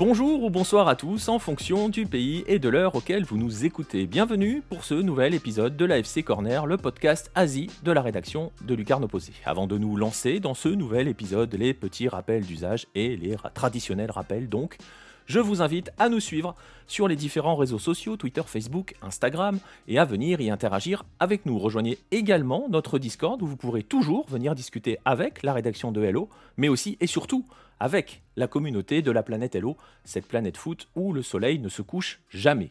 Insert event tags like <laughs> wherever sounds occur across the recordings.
Bonjour ou bonsoir à tous en fonction du pays et de l'heure auquel vous nous écoutez. Bienvenue pour ce nouvel épisode de l'AFC Corner, le podcast Asie de la rédaction de Lucarne Opposé. Avant de nous lancer dans ce nouvel épisode, les petits rappels d'usage et les traditionnels rappels donc. Je vous invite à nous suivre sur les différents réseaux sociaux, Twitter, Facebook, Instagram, et à venir y interagir avec nous. Rejoignez également notre Discord où vous pourrez toujours venir discuter avec la rédaction de Hello, mais aussi et surtout avec la communauté de la planète Hello, cette planète foot où le soleil ne se couche jamais.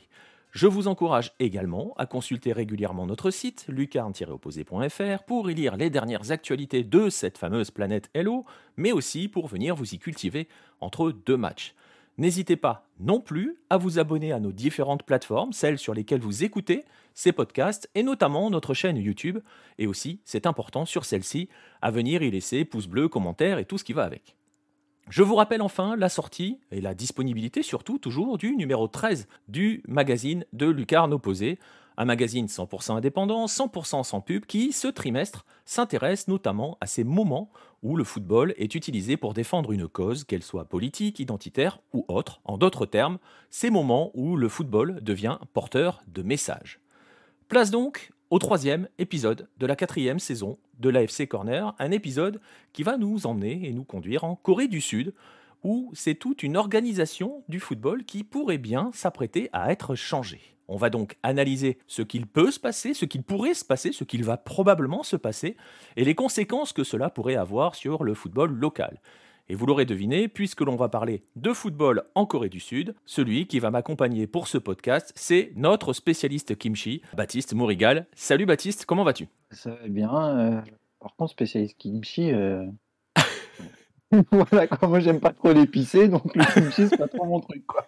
Je vous encourage également à consulter régulièrement notre site lucarne-opposé.fr pour y lire les dernières actualités de cette fameuse planète Hello, mais aussi pour venir vous y cultiver entre deux matchs. N'hésitez pas non plus à vous abonner à nos différentes plateformes, celles sur lesquelles vous écoutez ces podcasts et notamment notre chaîne YouTube, et aussi, c'est important sur celle-ci, à venir y laisser pouce bleu, commentaires et tout ce qui va avec. Je vous rappelle enfin la sortie et la disponibilité surtout toujours du numéro 13 du magazine de Lucarne Opposé, un magazine 100% indépendant, 100% sans pub qui, ce trimestre, s'intéresse notamment à ces moments où le football est utilisé pour défendre une cause, qu'elle soit politique, identitaire ou autre. En d'autres termes, ces moments où le football devient porteur de messages. Place donc au troisième épisode de la quatrième saison de l'AFC Corner, un épisode qui va nous emmener et nous conduire en Corée du Sud, où c'est toute une organisation du football qui pourrait bien s'apprêter à être changée. On va donc analyser ce qu'il peut se passer, ce qu'il pourrait se passer, ce qu'il va probablement se passer, et les conséquences que cela pourrait avoir sur le football local. Et vous l'aurez deviné, puisque l'on va parler de football en Corée du Sud, celui qui va m'accompagner pour ce podcast, c'est notre spécialiste kimchi, Baptiste Mourigal. Salut Baptiste, comment vas-tu? Ça va bien. Euh, par contre, spécialiste kimchi, euh... <laughs> voilà, moi j'aime pas trop l'épicé, donc le kimchi c'est pas trop mon truc. Quoi.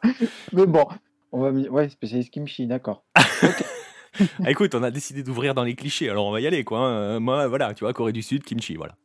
Mais bon, on va ouais, spécialiste kimchi, d'accord. <laughs> Ah, écoute, on a décidé d'ouvrir dans les clichés, alors on va y aller quoi. Hein. Moi, voilà, tu vois, Corée du Sud, kimchi, voilà.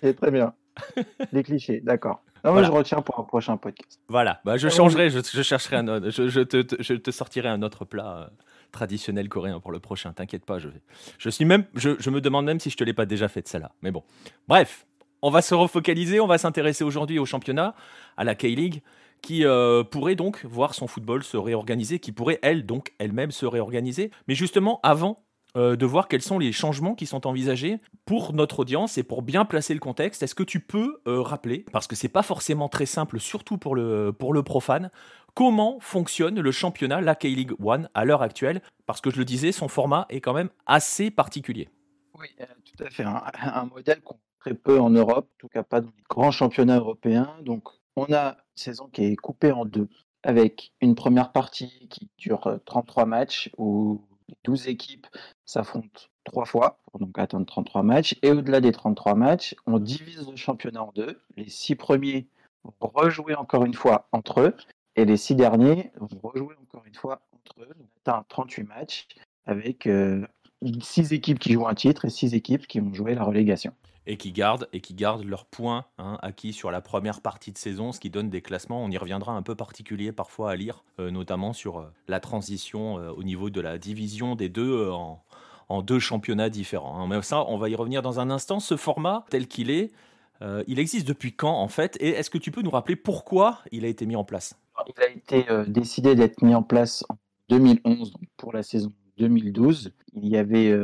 C'est très bien. <laughs> Les clichés, d'accord. moi, je retiens pour un prochain podcast. Voilà, bah, je changerai, je, chercherai un autre, je, te, je, te, sortirai un autre plat euh, traditionnel coréen pour le prochain. T'inquiète pas, je vais. Je suis même, je, me demande même si je te l'ai pas déjà fait de celle-là. Mais bon, bref, on va se refocaliser, on va s'intéresser aujourd'hui au championnat, à la K-League, qui euh, pourrait donc voir son football se réorganiser, qui pourrait elle donc elle-même se réorganiser. Mais justement, avant euh, de voir quels sont les changements qui sont envisagés pour notre audience et pour bien placer le contexte. Est-ce que tu peux euh, rappeler, parce que c'est pas forcément très simple, surtout pour le, profane, comment fonctionne le championnat, la K-League One, à l'heure actuelle? Parce que je le disais, son format est quand même assez particulier. Oui, euh, tout à fait. Un, modèle qu'on très peu en Europe, en tout cas pas dans les grands championnats européens. Donc, on a une saison qui est coupée en deux, avec une première partie qui dure 33 matchs, où 12 équipes s'affrontent trois fois, pour donc attendre 33 matchs. Et au-delà des 33 matchs, on divise le championnat en deux. Les six premiers vont rejouer encore une fois entre eux. Et les six derniers vont rejouer encore une fois entre eux. On atteint 38 matchs avec euh, six équipes qui jouent un titre et six équipes qui vont jouer la relégation et qui gardent et qui gardent leurs points hein, acquis sur la première partie de saison, ce qui donne des classements. On y reviendra un peu particulier parfois à lire, euh, notamment sur euh, la transition euh, au niveau de la division des deux en, deux championnats différents. Hein. Mais ça, on va y revenir dans un instant. Ce format tel qu'il est, il existe depuis quand en fait? Et est-ce que tu peux nous rappeler pourquoi il a été mis en place? Il a été décidé d'être mis en place en 2011 pour la saison 2012. Il y avait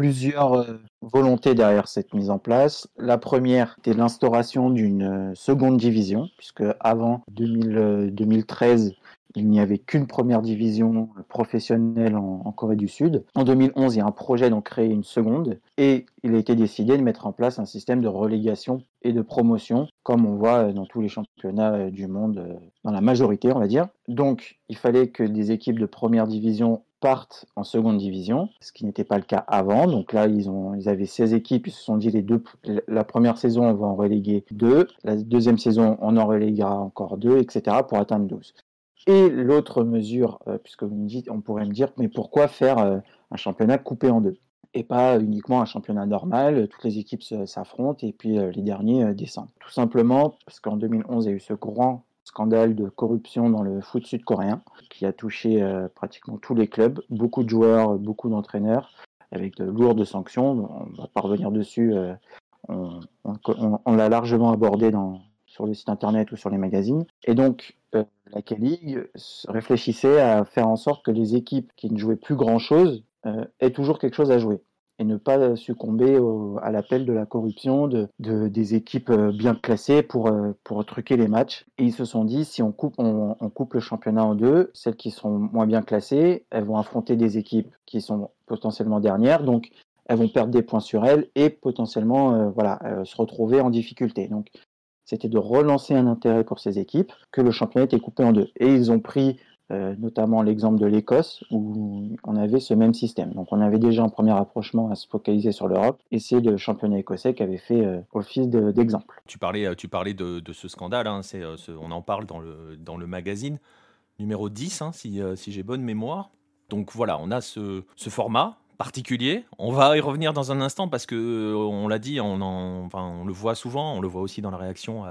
plusieurs euh, volontés derrière cette mise en place. La première était l'instauration d'une euh, seconde division, puisque avant 2013, il n'y avait qu'une première division professionnelle en, Corée du Sud. En 2011, il y a un projet d'en créer une seconde et il a été décidé de mettre en place un système de relégation et de promotion, comme on voit dans tous les championnats du monde, dans la majorité, on va dire. Donc, il fallait que des équipes de première division partent en seconde division, ce qui n'était pas le cas avant. Donc là, ils, ont, avaient 16 équipes, ils se sont dit les deux, la première saison, on va en reléguer deux, la deuxième saison, on en reléguera encore deux, etc., pour atteindre 12. Et l'autre mesure, euh, puisque vous me dites, on pourrait me dire, mais pourquoi faire euh, un championnat coupé en deux? Et pas uniquement un championnat normal, toutes les équipes s'affrontent et puis euh, les derniers descendent. Tout simplement parce qu'en 2011, il y a eu ce grand scandale de corruption dans le foot sud-coréen qui a touché pratiquement tous les clubs, beaucoup de joueurs, beaucoup d'entraîneurs, avec de lourdes sanctions. On va pas revenir dessus, on, on l'a largement abordé sur le site internet ou sur les magazines. Et donc, la K-League réfléchissait à faire en sorte que les équipes qui ne jouaient plus grand-chose aient toujours quelque chose à jouer et ne pas succomber à l'appel de la corruption de, des équipes bien classées pour, pour truquer les matchs. Et ils se sont dit, si on coupe, on, coupe le championnat en deux, celles qui sont moins bien classées, elles vont affronter des équipes qui sont potentiellement dernières, donc elles vont perdre des points sur elles et potentiellement voilà, se retrouver en difficulté. Donc c'était de relancer un intérêt pour ces équipes, que le championnat était coupé en deux. Et ils ont pris euh, notamment l'exemple de l'Écosse, où on avait ce même système. Donc on avait déjà un premier approchement à se focaliser sur l'Europe, et c'est le championnat écossais qui avait fait euh, office d'exemple. tu parlais, euh, tu parlais de, ce scandale, hein, on en parle dans le, dans le magazine numéro 10, hein, si, si j'ai bonne mémoire. Donc voilà, on a ce, format particulier. On va y revenir dans un instant parce que on l'a dit, on, en, enfin, on le voit souvent, on le voit aussi dans la réaction.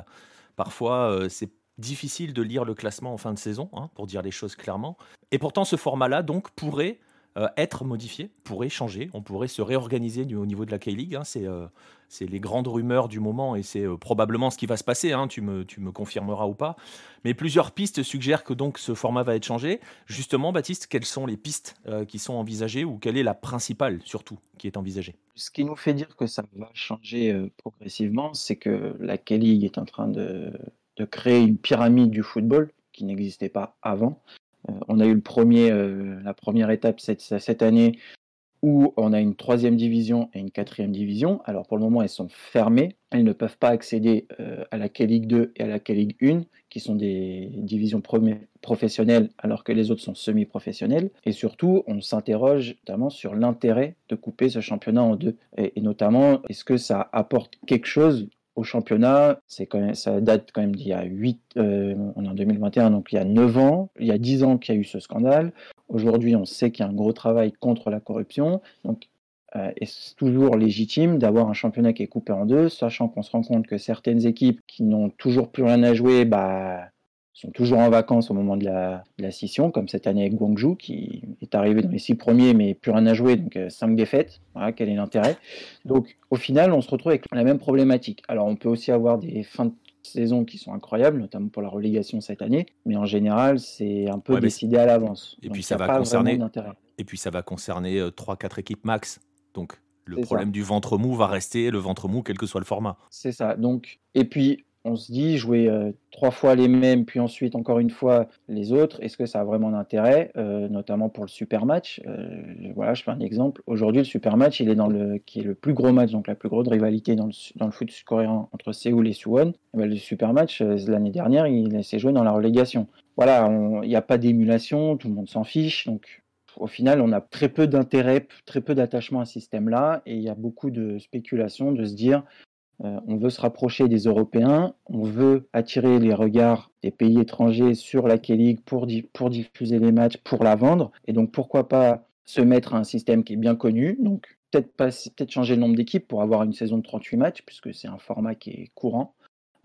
parfois, c'est difficile de lire le classement en fin de saison, hein, pour dire les choses clairement. Et pourtant, ce format-là, donc, pourrait euh, être modifié, pourrait changer. On pourrait se réorganiser au niveau de la K-League. Hein. Euh, c'est les grandes rumeurs du moment et c'est euh, probablement ce qui va se passer. Hein. Tu, me, tu me confirmeras ou pas. Mais plusieurs pistes suggèrent que donc ce format va être changé. Justement, Baptiste, quelles sont les pistes qui sont envisagées ou quelle est la principale surtout qui est envisagée? Ce qui nous fait dire que ça va changer progressivement, c'est que la K-League est en train de de créer une pyramide du football qui n'existait pas avant. Euh, on a eu le premier, euh, la première étape cette, année où on a une troisième division et une quatrième division. Alors pour le moment, elles sont fermées. Elles ne peuvent pas accéder euh, à la K-League 2 et à la K-League 1, qui sont des divisions professionnelles, alors que les autres sont semi-professionnelles. Et surtout, on s'interroge notamment sur l'intérêt de couper ce championnat en deux. et notamment, est-ce que ça apporte quelque chose au championnat, ça date quand même d'il y a 8, euh, on est en 2021, donc il y a 9 ans, il y a 10 ans qu'il y a eu ce scandale. Aujourd'hui, on sait qu'il y a un gros travail contre la corruption. Donc, euh, est toujours légitime d'avoir un championnat qui est coupé en deux, sachant qu'on se rend compte que certaines équipes qui n'ont toujours plus rien à jouer, bah, sont toujours en vacances au moment de la, scission, comme cette année avec Guangzhou, qui est arrivé dans les six premiers, mais plus rien à jouer, donc euh, cinq défaites. Voilà, quel est l'intérêt? Donc, au final, on se retrouve avec la même problématique. Alors, on peut aussi avoir des fins de saison qui sont incroyables, notamment pour la relégation cette année, mais en général, c'est un peu décidé à l'avance. Et puis ça va concerner. Et puis ça va concerner 3-4 équipes max. Donc le problème du ventre mou va rester le ventre mou, quel que soit le format. C'est ça. Donc, et puis on se dit jouer euh, trois fois les mêmes, puis ensuite encore une fois les autres, est-ce que ça a vraiment d'intérêt, euh, notamment pour le super match euh, Voilà, je fais un exemple. Aujourd'hui, le super match, il est dans le qui est le plus gros match, donc la plus grosse rivalité dans le, foot coréen entre Séoul et Suwon. Eh ben, le super match l'année dernière, il s'est joué dans la relégation. Voilà, il n'y a pas d'émulation, tout le monde s'en fiche, donc au final, on a très peu d'intérêt, très peu d'attachement à ce système-là, et il y a beaucoup de spéculation de se dire euh, on veut se rapprocher des Européens, on veut attirer les regards des pays étrangers sur la K-League pour, pour, diffuser les matchs, pour la vendre. Et donc pourquoi pas se mettre à un système qui est bien connu. Donc peut-être peut changer le nombre d'équipes pour avoir une saison de 38 matchs, puisque c'est un format qui est courant.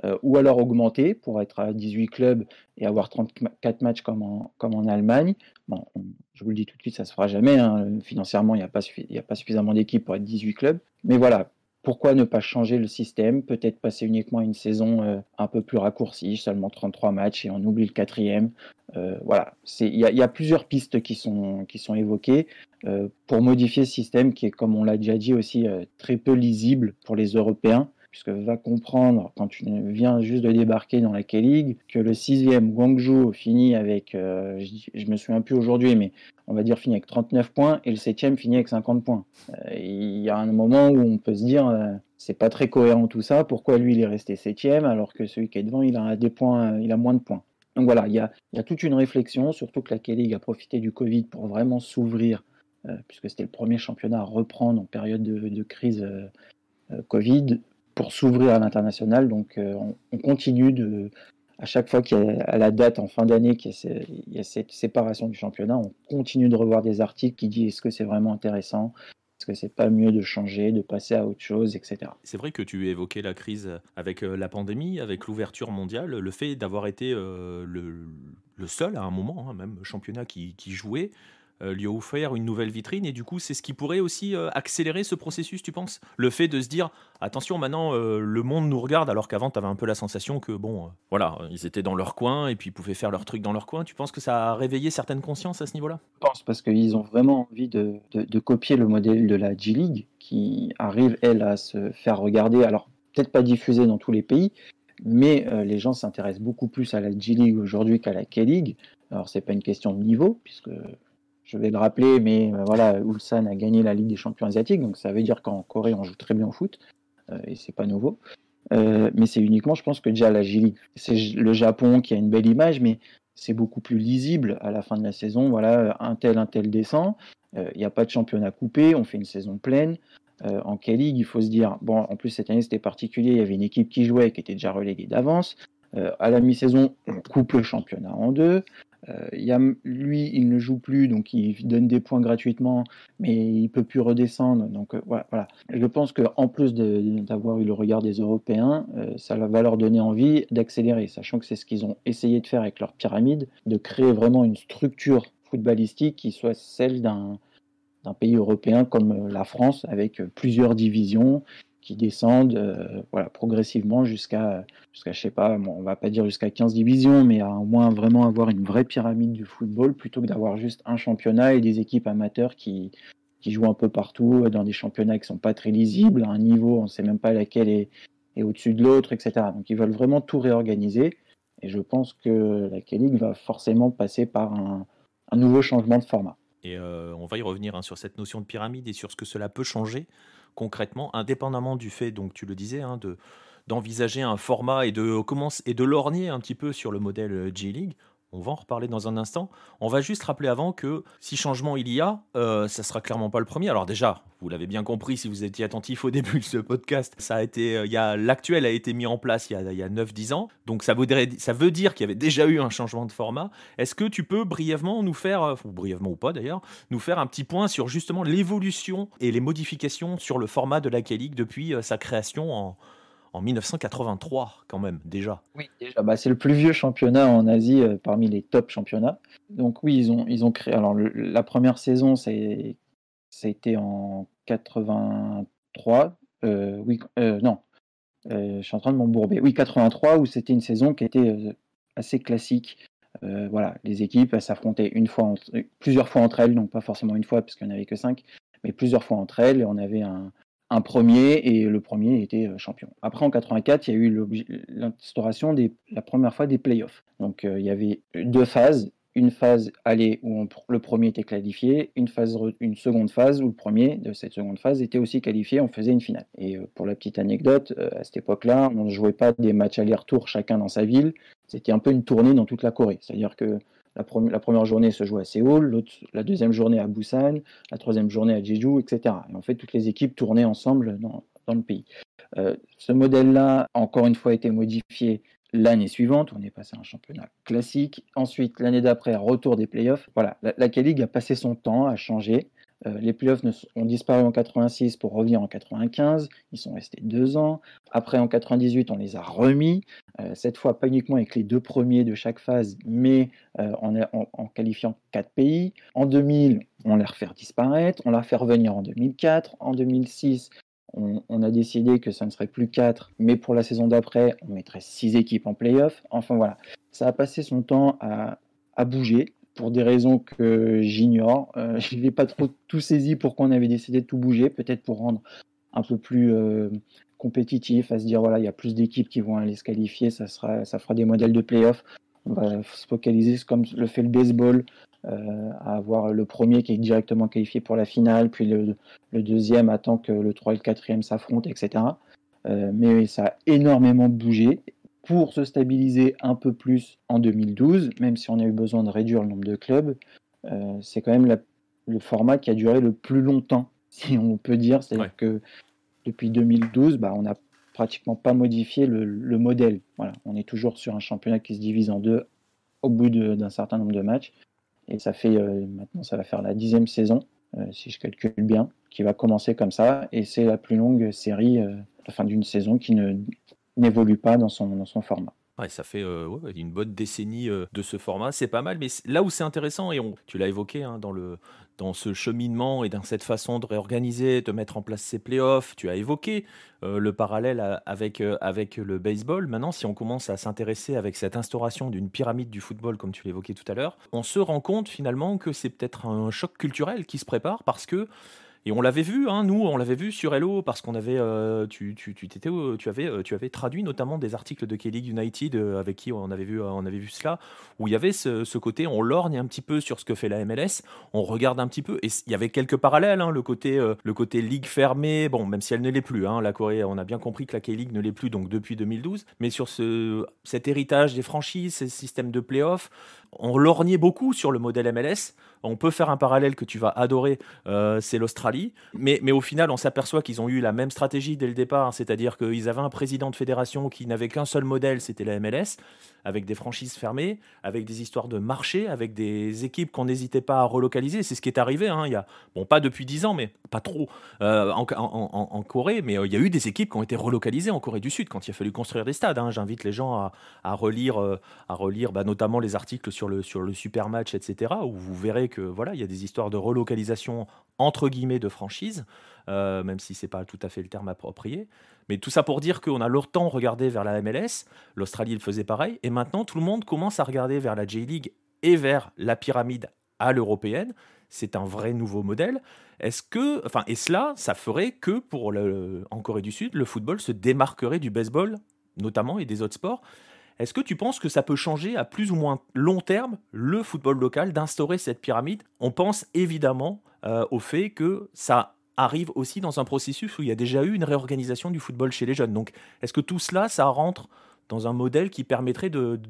Euh, ou alors augmenter pour être à 18 clubs et avoir 34 matchs comme en, comme en Allemagne. Bon, je vous le dis tout de suite, ça ne se fera jamais. Hein. Financièrement, il n'y a, a, pas suffisamment d'équipes pour être 18 clubs. Mais voilà, pourquoi ne pas changer le système Peut-être passer uniquement une saison euh, un peu plus raccourcie, seulement 33 matchs et on oublie le quatrième. Euh, voilà, il y, a plusieurs pistes qui sont, qui sont évoquées euh, pour modifier ce système qui est, comme on l'a déjà dit aussi, très peu lisible pour les Européens puisque va comprendre quand tu viens juste de débarquer dans la K-League que le sixième Guangzhou finit avec, je, me souviens plus aujourd'hui, mais on va dire finit avec 39 points et le septième finit avec 50 points. Il y a un moment où on peut se dire c'est pas très cohérent tout ça, pourquoi lui il est resté septième alors que celui qui est devant il a des points, il a moins de points. Donc voilà, il y a, y a toute une réflexion, surtout que la K-League a profité du Covid pour vraiment s'ouvrir, puisque c'était le premier championnat à reprendre en période de, de crise Covid, pour s'ouvrir à l'international. Donc euh, on, continue de, à chaque fois qu'il y a la date en fin d'année qu'il y, a cette séparation du championnat, on continue de revoir des articles qui disent est-ce que c'est vraiment intéressant? Est-ce que c'est pas mieux de changer, de passer à autre chose, etc. C'est vrai que tu évoquais la crise avec euh, la pandémie, avec l'ouverture mondiale, le fait d'avoir été euh, le, seul à un moment, hein, même championnat qui jouait, lui offrir une nouvelle vitrine et du coup c'est ce qui pourrait aussi accélérer ce processus tu penses? Le fait de se dire attention maintenant le monde nous regarde alors qu'avant tu avais un peu la sensation que bon voilà ils étaient dans leur coin et puis ils pouvaient faire leur truc dans leur coin. Tu penses que ça a réveillé certaines consciences à ce niveau là je pense parce qu'ils ont vraiment envie de, de, copier le modèle de la G League qui arrive elle à se faire regarder alors peut-être pas diffusé dans tous les pays mais les gens s'intéressent beaucoup plus à la G League aujourd'hui qu'à la K-League. Alors, c'est pas une question de niveau, puisque je vais le rappeler, mais voilà, Ulsan a gagné la Ligue des champions asiatiques, donc ça veut dire qu'en Corée, on joue très bien au foot, euh, et c'est pas nouveau. mais c'est uniquement, je pense que déjà la J-League. C'est le Japon qui a une belle image, mais c'est beaucoup plus lisible à la fin de la saison. Voilà, un tel, un tel descend. Il n'y a pas de championnat coupé, on fait une saison pleine. en K-League, il faut se dire, bon, en plus cette année c'était particulier, il y avait une équipe qui jouait, qui était déjà reléguée d'avance. à la mi-saison, on coupe le championnat en deux. Euh, lui, il ne joue plus, donc il donne des points gratuitement, mais il peut plus redescendre. Donc euh, voilà, voilà, Je pense qu'en plus d'avoir eu le regard des Européens, euh, ça va leur donner envie d'accélérer, sachant que c'est ce qu'ils ont essayé de faire avec leur pyramide, de créer vraiment une structure footballistique qui soit celle d'un pays européen comme la France, avec plusieurs divisions qui descendent euh, voilà, progressivement jusqu'à, jusqu'à, je sais pas, on va pas dire jusqu'à 15 divisions, mais à au moins vraiment avoir une vraie pyramide du football plutôt que d'avoir juste un championnat et des équipes amateurs qui, qui jouent un peu partout dans des championnats qui sont pas très lisibles, à un niveau, on ne sait même pas laquelle est, est au-dessus de l'autre, etc. Donc ils veulent vraiment tout réorganiser. Et je pense que la K-League va forcément passer par un, un nouveau changement de format. Et euh, on va y revenir hein, sur cette notion de pyramide et sur ce que cela peut changer concrètement, indépendamment du fait, donc tu le disais, hein, de d'envisager un format et de et de lorgner un petit peu sur le modèle euh, G-League. On va en reparler dans un instant. On va juste rappeler avant que si changement il y a, euh, ça sera clairement pas le premier. Alors déjà, vous l'avez bien compris si vous étiez attentif au <laughs> début de ce podcast, ça a été, euh, il l'actuel a été mis en place il y a, il y a 9-10 ans. Donc ça veut, ça veut dire qu'il y avait déjà eu un changement de format. Est-ce que tu peux brièvement nous faire, euh, ou brièvement ou pas d'ailleurs, nous faire un petit point sur justement l'évolution et les modifications sur le format de la K-League depuis euh, sa création en en 1983 quand même déjà. Oui, déjà, bah, c'est le plus vieux championnat en Asie euh, parmi les top championnats. Donc oui, ils ont, ils ont créé. Alors la première saison, ça a été en 83. Euh, oui, euh, non, je suis en train de m'embourber. Oui, 83 où c'était une saison qui était assez classique. voilà, les équipes s'affrontaient une fois, plusieurs fois entre elles, donc pas forcément une fois puisqu'il n'y en avait que cinq, mais plusieurs fois entre elles. Et on avait un, un premier et le premier était euh, champion. Après en 84, il y a eu l'instauration la première fois des playoffs. Donc euh, il y avait deux phases, une phase aller où le premier était qualifié, une phase une seconde phase où le premier de cette seconde phase était aussi qualifié, on faisait une finale. Et euh, pour la petite anecdote, à cette époque-là, on ne jouait pas des matchs aller-retour chacun dans sa ville, c'était un peu une tournée dans toute la Corée. C'est-à-dire que la, première journée se joue à Séoul, la deuxième journée à Busan, la troisième journée à Jeju, etc. Et en fait, toutes les équipes tournaient ensemble dans, le pays. Euh, ce modèle-là, encore une fois, a été modifié l'année suivante. On est passé à un championnat classique. Ensuite, l'année d'après, retour des playoffs. Voilà, la, la K-League a passé son temps à changer. Euh, les playoffs ont disparu en 86 pour revenir en 95. Ils sont restés deux ans. Après, en 98, on les a remis. Euh, cette fois, pas uniquement avec les deux premiers de chaque phase, mais euh, en, qualifiant quatre pays. En 2000, on les refait disparaître. On les refait revenir en 2004. En 2006, on, a décidé que ça ne serait plus quatre, mais pour la saison d'après, on mettrait six équipes en playoff. Enfin voilà, ça a passé son temps à bouger pour des raisons que j'ignore. Euh, <laughs> je n'ai pas trop tout saisi pourquoi on avait décidé de tout bouger, peut-être pour rendre un peu plus euh, compétitif, à se dire voilà, il y a plus d'équipes qui vont aller se qualifier, ça, sera, ça fera des modèles de playoff. On va se focaliser comme le fait le baseball, euh, à avoir le premier qui est directement qualifié pour la finale, puis le, le deuxième attend que le 3 et le 4e s'affrontent, etc. mais ça a énormément bougé pour se stabiliser un peu plus en 2012, même si on a eu besoin de réduire le nombre de clubs, euh, c'est quand même le format qui a duré le plus longtemps, <laughs> si on peut dire. C'est-à-dire que depuis 2012, bah, on n'a pratiquement pas modifié le, modèle. Voilà, on est toujours sur un championnat qui se divise en deux au bout d'un certain nombre de matchs. Et ça fait euh, maintenant, ça va faire la dixième saison, euh, si je calcule bien, qui va commencer comme ça. Et c'est la plus longue série, la fin d'une saison qui ne n'évolue pas dans son, dans son format. Ouais, ça fait une bonne décennie de ce format, c'est pas mal. Mais là où c'est intéressant, et tu l'as évoqué hein, dans, le, dans ce cheminement et dans cette façon de réorganiser, de mettre en place ces playoffs, tu as évoqué le parallèle avec, avec le baseball. Maintenant, si on commence à s'intéresser avec cette instauration d'une pyramide du football, comme tu l'évoquais tout à l'heure, on se rend compte finalement que c'est peut-être un choc culturel qui se prépare parce que et on l'avait vu, hein, nous, on l'avait vu sur Hello parce qu'on avait, euh, tu, tu, tu, t'étais, tu, avais, euh, tu avais traduit notamment des articles de K-League United euh, avec qui on avait vu, on avait vu cela, où il y avait ce, côté, on lorgne un petit peu sur ce que fait la MLS, on regarde un petit peu, et il y avait quelques parallèles, hein, le côté, le côté ligue fermée, bon, même si elle ne l'est plus, hein, la Corée, on a bien compris que la K-League ne l'est plus, donc depuis 2012, mais sur ce, cet héritage des franchises, ces systèmes de playoffs, on lorgnait beaucoup sur le modèle MLS. On peut faire un parallèle que tu vas adorer, euh, c'est l'Australie. Mais, mais, au final, on s'aperçoit qu'ils ont eu la même stratégie dès le départ, c'est-à-dire qu'ils avaient un président de fédération qui n'avait qu'un seul modèle, c'était la MLS avec des franchises fermées, avec des histoires de marché, avec des équipes qu'on n'hésitait pas à relocaliser. C'est ce qui est arrivé. Hein. Il y a, bon, pas depuis 10 ans, mais pas trop euh, en, Corée, mais euh, il y a eu des équipes qui ont été relocalisées en Corée du Sud quand il a fallu construire des stades. Hein. J'invite les gens à, relire, euh, à relire bah, notamment les articles sur le, sur le super match, etc., où vous verrez que voilà, il y a des histoires de relocalisation entre guillemets de franchises, même si c'est pas tout à fait le terme approprié. Mais tout ça pour dire qu'on a longtemps regardé vers la MLS, l'Australie le faisait pareil, et maintenant tout le monde commence à regarder vers la J-League et vers la pyramide à l'européenne. C'est un vrai nouveau modèle. Est-ce que, enfin, et cela, ça ferait que pour le, en Corée du Sud, le football se démarquerait du baseball, notamment, et des autres sports? Est-ce que tu penses que ça peut changer à plus ou moins long terme le football local d'instaurer cette pyramide? On pense évidemment euh, au fait que ça arrive aussi dans un processus où il y a déjà eu une réorganisation du football chez les jeunes. Donc, est-ce que tout cela, ça rentre dans un modèle qui permettrait de,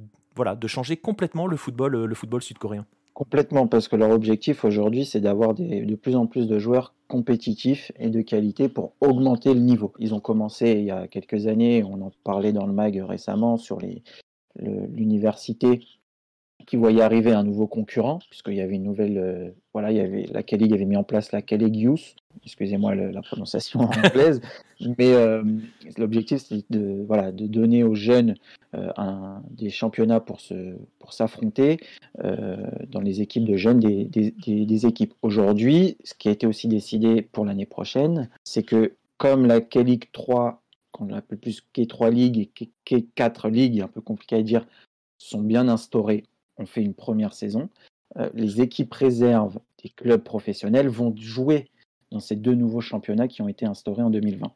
changer complètement le football sud-coréen? Complètement, parce que leur objectif aujourd'hui, c'est d'avoir de plus en plus de joueurs compétitifs et de qualité pour augmenter le niveau. Ils ont commencé il y a quelques années, on en parlait dans le mag récemment, sur l'université qui voyait arriver un nouveau concurrent, puisqu'il y avait une nouvelle, euh, voilà, il y avait la K-League avait mis en place la Youth, excusez-moi la prononciation <laughs> anglaise, mais euh, l'objectif c'est de, voilà, de donner aux jeunes euh, un, des championnats pour se, pour s'affronter dans les équipes de jeunes des, des, des, équipes. Aujourd'hui, ce qui a été aussi décidé pour l'année prochaine, c'est que comme la K-League 3 qu'on appelle plus K3 League et K4 League, un peu compliqué à dire, sont bien instaurés on fait une première saison, euh, les équipes réserves des clubs professionnels vont jouer dans ces deux nouveaux championnats qui ont été instaurés en 2020.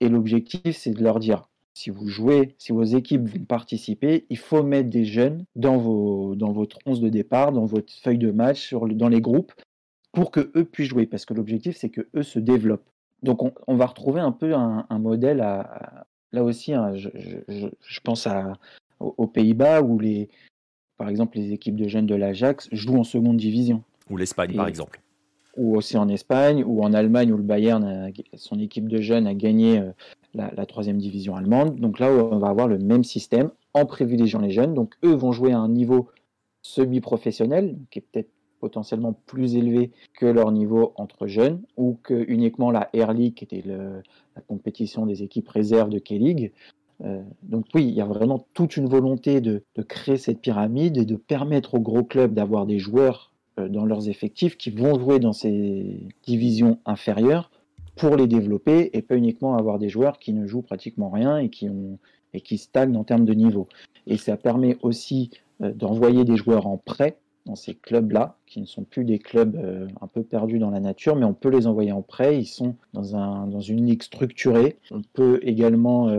Et l'objectif, c'est de leur dire, si vous jouez, si vos équipes vont participer, il faut mettre des jeunes dans, vos, dans votre 11 de départ, dans votre feuille de match, dans les groupes, pour que eux puissent jouer. Parce que l'objectif, c'est que eux se développent. Donc on, va retrouver un peu un, modèle là aussi, hein, je, pense aux Pays-Bas où les, par exemple, les équipes de jeunes de l'Ajax jouent en seconde division. Ou l'Espagne, par exemple. Ou aussi en Espagne, ou en Allemagne, où le Bayern, son équipe de jeunes, a gagné euh, la, troisième division allemande. Donc là, on va avoir le même système en privilégiant les jeunes. Donc eux vont jouer à un niveau semi-professionnel, qui est peut-être potentiellement plus élevé que leur niveau entre jeunes, ou que uniquement la Air League, qui était la compétition des équipes réserves de K-League, euh, donc oui, il y a vraiment toute une volonté de, créer cette pyramide et de permettre aux gros clubs d'avoir des joueurs euh, dans leurs effectifs qui vont jouer dans ces divisions inférieures pour les développer et pas uniquement avoir des joueurs qui ne jouent pratiquement rien et qui, ont, et qui stagnent en termes de niveau. Et ça permet aussi euh, d'envoyer des joueurs en prêt dans ces clubs-là, qui ne sont plus des clubs un peu perdus dans la nature, mais on peut les envoyer en prêt. Ils sont dans, un, dans une ligue structurée. On peut également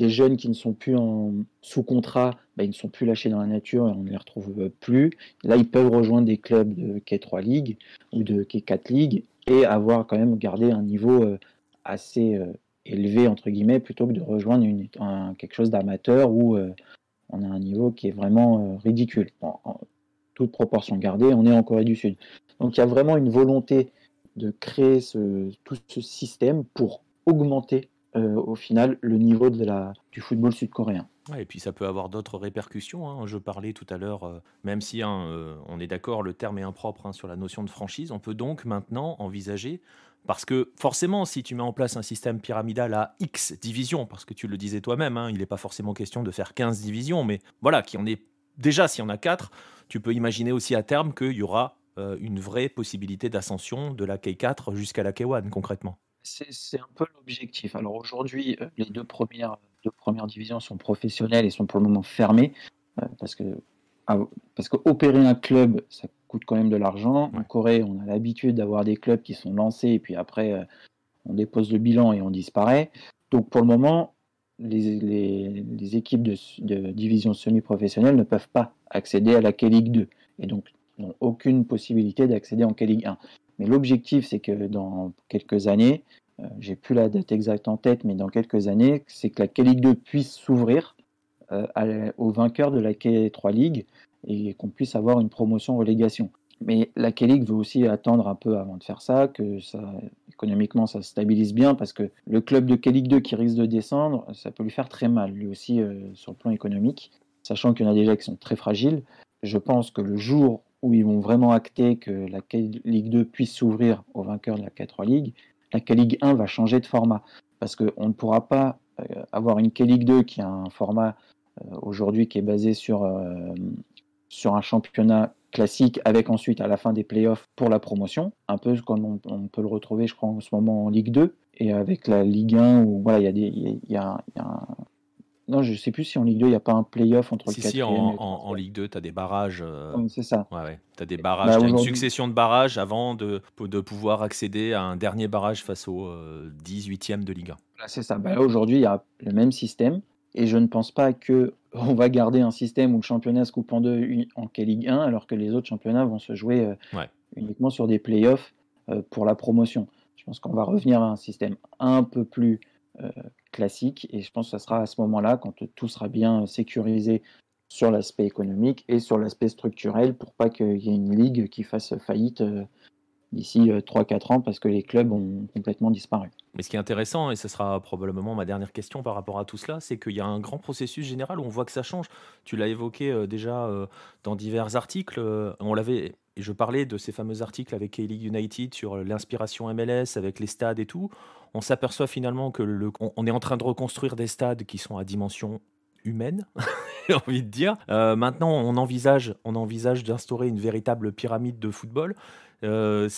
les jeunes qui ne sont plus en, sous contrat, bah, ils ne sont plus lâchés dans la nature et on ne les retrouve plus. Là, ils peuvent rejoindre des clubs de K3 League ou de K4 League et avoir quand même gardé un niveau euh, assez euh, élevé, entre guillemets, plutôt que de rejoindre quelque chose d'amateur où euh, on a un niveau qui est vraiment ridicule. toute proportion gardée, on est en Corée du Sud. Donc il y a vraiment une volonté de créer tout ce système pour augmenter euh, au final le niveau de la, du football sud-coréen. et puis ça peut avoir d'autres répercussions. Hein. Je parlais tout à l'heure, euh, même si hein, euh, on est d'accord, le terme est impropre hein, sur la notion de franchise, on peut donc maintenant envisager Parce que forcément, si tu mets en place un système pyramidal à X divisions, parce que tu le disais toi-même, il n'est pas forcément question de faire 15 divisions, mais voilà, qui en est déjà, s'il y en a 4, tu peux imaginer aussi à terme qu'il y aura une vraie possibilité d'ascension de la K4 jusqu'à la K1 concrètement. C'est un peu l'objectif. Alors aujourd'hui, euh, les deux premières, deux premières divisions sont professionnelles et sont pour le moment fermées euh, parce que ah, parce qu'opérer un club, ça coûte quand même de l'argent. En Corée, on a l'habitude d'avoir des clubs qui sont lancés et puis après, on dépose le bilan et on disparaît. Donc pour le moment, les, équipes de, division semi-professionnelle ne peuvent pas accéder à la K-League 2 et donc n'ont aucune possibilité d'accéder en K-League 1. Mais l'objectif, c'est que dans quelques années, euh, j'ai plus la date exacte en tête, mais dans quelques années, c'est que la K-League 2 puisse s'ouvrir euh, aux vainqueurs de la K3 League et qu'on puisse avoir une promotion-relégation. Mais la K-League veut aussi attendre un peu avant de faire ça, que ça, économiquement ça se stabilise bien, parce que le club de K-League 2 qui risque de descendre, ça peut lui faire très mal, lui aussi, euh, sur le plan économique, sachant qu'il y en a déjà qui sont très fragiles. Je pense que le jour où ils vont vraiment acter que la K-League 2 puisse s'ouvrir aux vainqueurs de la K3 League, la K-League 1 va changer de format. Parce qu'on ne pourra pas euh, avoir une K-League 2 qui a un format euh, aujourd'hui qui est basé sur, sur un championnat classique avec ensuite à la fin des playoffs pour la promotion, un peu comme on, peut le retrouver je crois en ce moment en Ligue 2 et avec la Ligue 1 où voilà il y a des y, a, un... non je sais plus si en Ligue 2 il n'y a pas un playoff entre si, le si, en, en, Ligue 2 tu as des barrages euh, c'est ça. ouais, ouais. tu as des barrages bah, as une succession de barrages avant de, de pouvoir accéder à un dernier barrage face au 18e euh, de Ligue 1 c'est ça. Bah, aujourd'hui il y a le même système et je ne pense pas que <laughs> on va garder un système où le championnat se coupe en deux en K-League 1, alors que les autres championnats vont se jouer euh, uniquement sur des playoffs pour la promotion. Je pense qu'on va revenir à un système un peu plus classique, et je pense que ce sera à ce moment-là, quand tout sera bien sécurisé sur l'aspect économique et sur l'aspect structurel, pour pas qu'il y ait une ligue qui fasse faillite d'ici 3-4 euh, ans parce que les clubs ont complètement disparu. Mais ce qui est intéressant, et ce sera probablement ma dernière question par rapport à tout cela, c'est qu'il y a un grand processus général où on voit que ça change. Tu l'as évoqué euh, déjà euh, dans divers articles. on l'avait, je parlais de ces fameux articles avec K-League United sur l'inspiration MLS, avec les stades et tout. On s'aperçoit finalement que le, on est en train de reconstruire des stades qui sont à dimension humaine, <laughs> j'ai envie de dire. maintenant, on envisage, on envisage d'instaurer une véritable pyramide de football. Euh,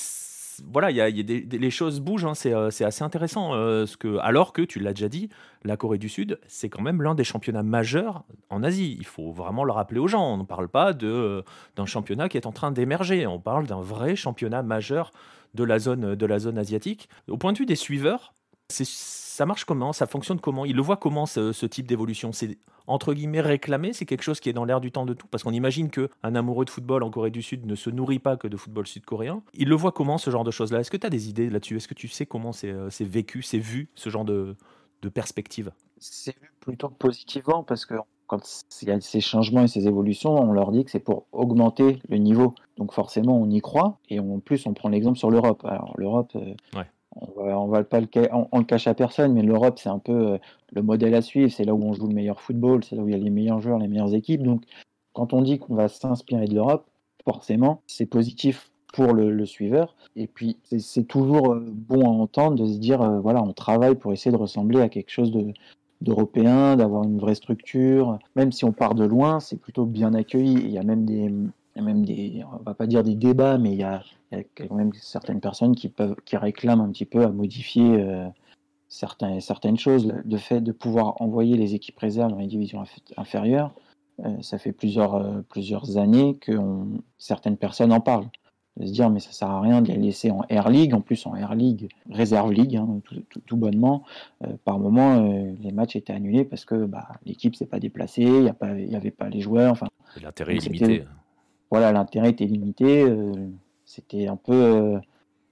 voilà, les choses bougent, hein, c'est, euh, c'est assez intéressant. Euh, alors que, tu l'as déjà dit, la Corée du Sud, c'est quand même l'un des championnats majeurs en Asie. Il faut vraiment le rappeler aux gens. On ne parle pas de, d'un championnat qui est en train d'émerger. On parle d'un vrai championnat majeur de la zone, de la zone asiatique. Au point de vue des suiveurs, ça marche comment Ça fonctionne comment Il le voit comment ce, type d'évolution? C'est entre guillemets réclamé C'est quelque chose qui est dans l'air du temps de tout? Parce qu'on imagine qu'un amoureux de football en Corée du Sud ne se nourrit pas que de football sud-coréen. Il le voit comment ce genre de choses-là? Est-ce que tu as des idées là-dessus? Est-ce que tu sais comment c'est euh, vécu, c'est vu, ce genre de, de perspective? C'est vu plutôt positivement parce que quand il y a ces changements et ces évolutions, on leur dit que c'est pour augmenter le niveau. Donc forcément, on y croit. Et en plus, on prend l'exemple sur l'Europe. Alors l'Europe, euh, ouais on va, pas le, cache à personne, mais l'Europe, c'est un peu euh, le modèle à suivre. C'est là où on joue le meilleur football, c'est là où il y a les meilleurs joueurs, les meilleures équipes. Donc, quand on dit qu'on va s'inspirer de l'Europe, forcément, c'est positif pour le, suiveur. Et puis, c'est toujours euh, bon à entendre de se dire, euh, voilà, on travaille pour essayer de ressembler à quelque chose d'européen, d'avoir une vraie structure. Même si on part de loin, c'est plutôt bien accueilli. Il y a même des, il y a même des, on va pas dire des débats, mais il y a, quand même certaines personnes qui, peuvent, qui réclament un petit peu à modifier euh, certains, certaines choses. Le fait de pouvoir envoyer les équipes réserves dans les divisions inférieures, euh, ça fait plusieurs, euh, plusieurs années que certaines personnes en parlent. De se dire, mais ça sert à rien de les laisser en Air League, en plus en Air League, Réserve League, hein, tout, bonnement. par moment, les matchs étaient annulés parce que bah, l'équipe s'est pas déplacée, il n'y avait pas les joueurs. Enfin, L'intérêt est limité voilà, l'intérêt était limité. Euh, c'était un peu euh,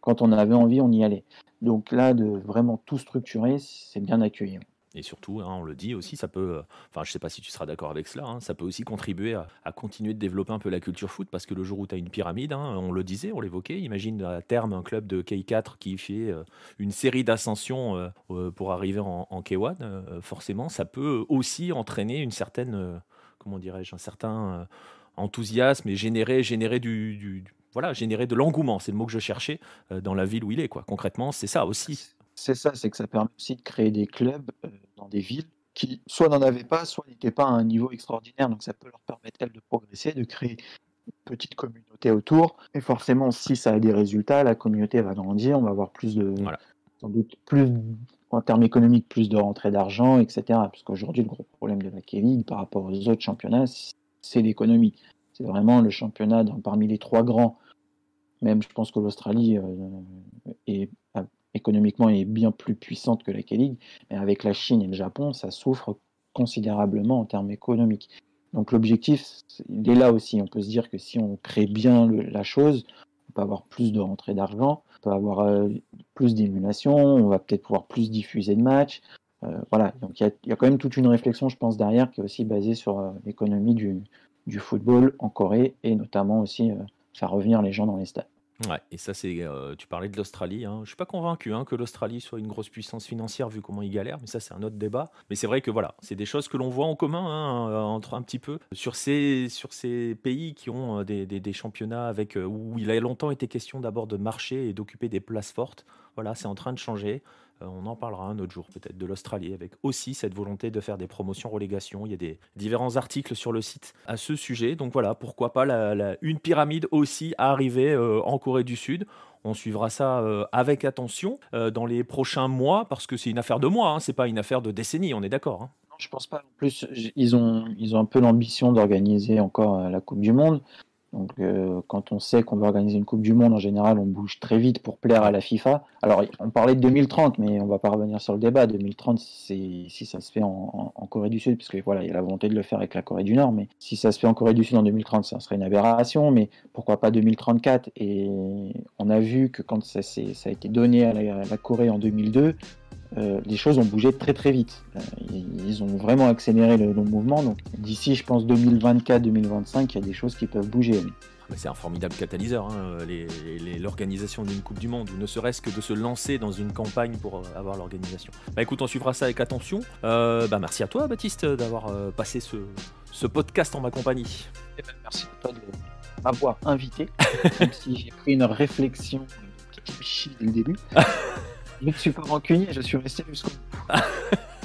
quand on avait envie, on y allait. Donc là, de vraiment tout structurer, c'est bien accueilli. Et surtout, hein, on le dit aussi, ça peut, euh, enfin, je sais pas si tu seras d'accord avec cela, hein, ça peut aussi contribuer à, continuer de développer un peu la culture foot, parce que le jour où tu as une pyramide, hein, on le disait, on l'évoquait, imagine à terme un club de K4 qui fait une série d'ascensions pour arriver en, en K1, forcément, ça peut aussi entraîner une certaine, comment dirais-je, un certain enthousiasme et générer, générer du, voilà, générer de l'engouement, c'est le mot que je cherchais, dans la ville où il est, quoi. Concrètement, c'est ça aussi. C'est ça, c'est que ça permet aussi de créer des clubs dans des villes qui soit n'en avaient pas, soit n'étaient pas à un niveau extraordinaire. Donc ça peut leur permettre, elles, de progresser, de créer une petite communauté autour. Et forcément, si ça a des résultats, la communauté va grandir, on va avoir plus de... Sans doute plus en termes économiques, plus de rentrées d'argent, etc. Parce qu'aujourd'hui, le gros problème de la K-League par rapport aux autres championnats, c'est l'économie. C'est vraiment le championnat parmi les trois grands. Même, je pense que l'Australie euh, est, économiquement bien plus puissante que la K-League. Mais avec la Chine et le Japon, ça souffre considérablement en termes économiques. Donc l'objectif, il est là aussi. On peut se dire que si on crée bien la chose, on peut avoir plus de rentrées d'argent, on peut avoir euh, plus d'émulation, on va peut-être pouvoir plus diffuser de matchs. Euh, voilà, donc il y, a quand même toute une réflexion, je pense, derrière qui est aussi basée sur euh, l'économie du, football en Corée et notamment aussi faire revenir les gens dans les stades. Ouais, et ça, c'est. tu parlais de l'Australie. Hein. Je suis pas convaincu hein, que l'Australie soit une grosse puissance financière vu comment ils galèrent, mais ça, c'est un autre débat. Mais c'est vrai que voilà, c'est des choses que l'on voit en commun hein, entre un petit peu sur ces, sur ces pays qui ont des, des, des championnats avec où il a longtemps été question d'abord de marcher et d'occuper des places fortes. Voilà, c'est en train de changer. Euh, on en parlera un autre jour peut-être de l'Australie avec aussi cette volonté de faire des promotions relégation. Il y a des différents articles sur le site à ce sujet. Donc voilà, pourquoi pas une pyramide aussi arriver euh, en Corée du Sud. On suivra ça euh, avec attention dans les prochains mois parce que c'est une affaire de mois, hein, c'est pas une affaire de décennie, on est d'accord. Hein. Je pense pas. En plus, ils ont un peu l'ambition d'organiser encore la Coupe du Monde. Donc, euh, quand on sait qu'on va organiser une Coupe du Monde, en général, on bouge très vite pour plaire à la FIFA. Alors, on parlait de 2030, mais on va pas revenir sur le débat. 2030, c'est si ça se fait en, Corée du Sud, parce que voilà, il y a la volonté de le faire avec la Corée du Nord, mais si ça se fait en Corée du Sud en 2030, ça serait une aberration. Mais pourquoi pas 2034 Et on a vu que quand ça, ça a été donné à la Corée en 2002, euh, les choses ont bougé très très vite. Euh, ils ont vraiment accéléré le, mouvement. Donc d'ici, je pense 2024-2025, il y a des choses qui peuvent bouger. C'est un formidable catalyseur, hein, l'organisation d'une Coupe du Monde, ou ne serait-ce que de se lancer dans une campagne pour euh, avoir l'organisation. Bah écoute, on suivra ça avec attention. bah, merci à toi, Baptiste, d'avoir passé ce, podcast en ma compagnie. Eh ben, merci à toi de m'avoir invité, <laughs> même si j'ai pris une réflexion qui dès le début. <laughs> Je ne suis pas rancunier, je suis resté jusqu'au bout.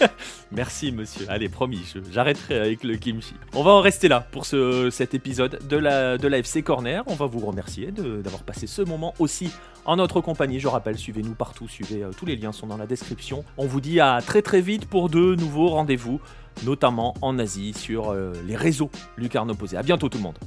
<laughs> Merci monsieur. Allez, promis, j'arrêterai avec le kimchi. On va en rester là pour ce, cet épisode de la, de FC Corner. On va vous remercier d'avoir passé ce moment aussi en notre compagnie. Je rappelle, suivez-nous partout, suivez, euh, tous les liens sont dans la description. On vous dit à très très vite pour de nouveaux rendez-vous, notamment en Asie, sur euh, les réseaux Lucarno Posé. A bientôt tout le monde.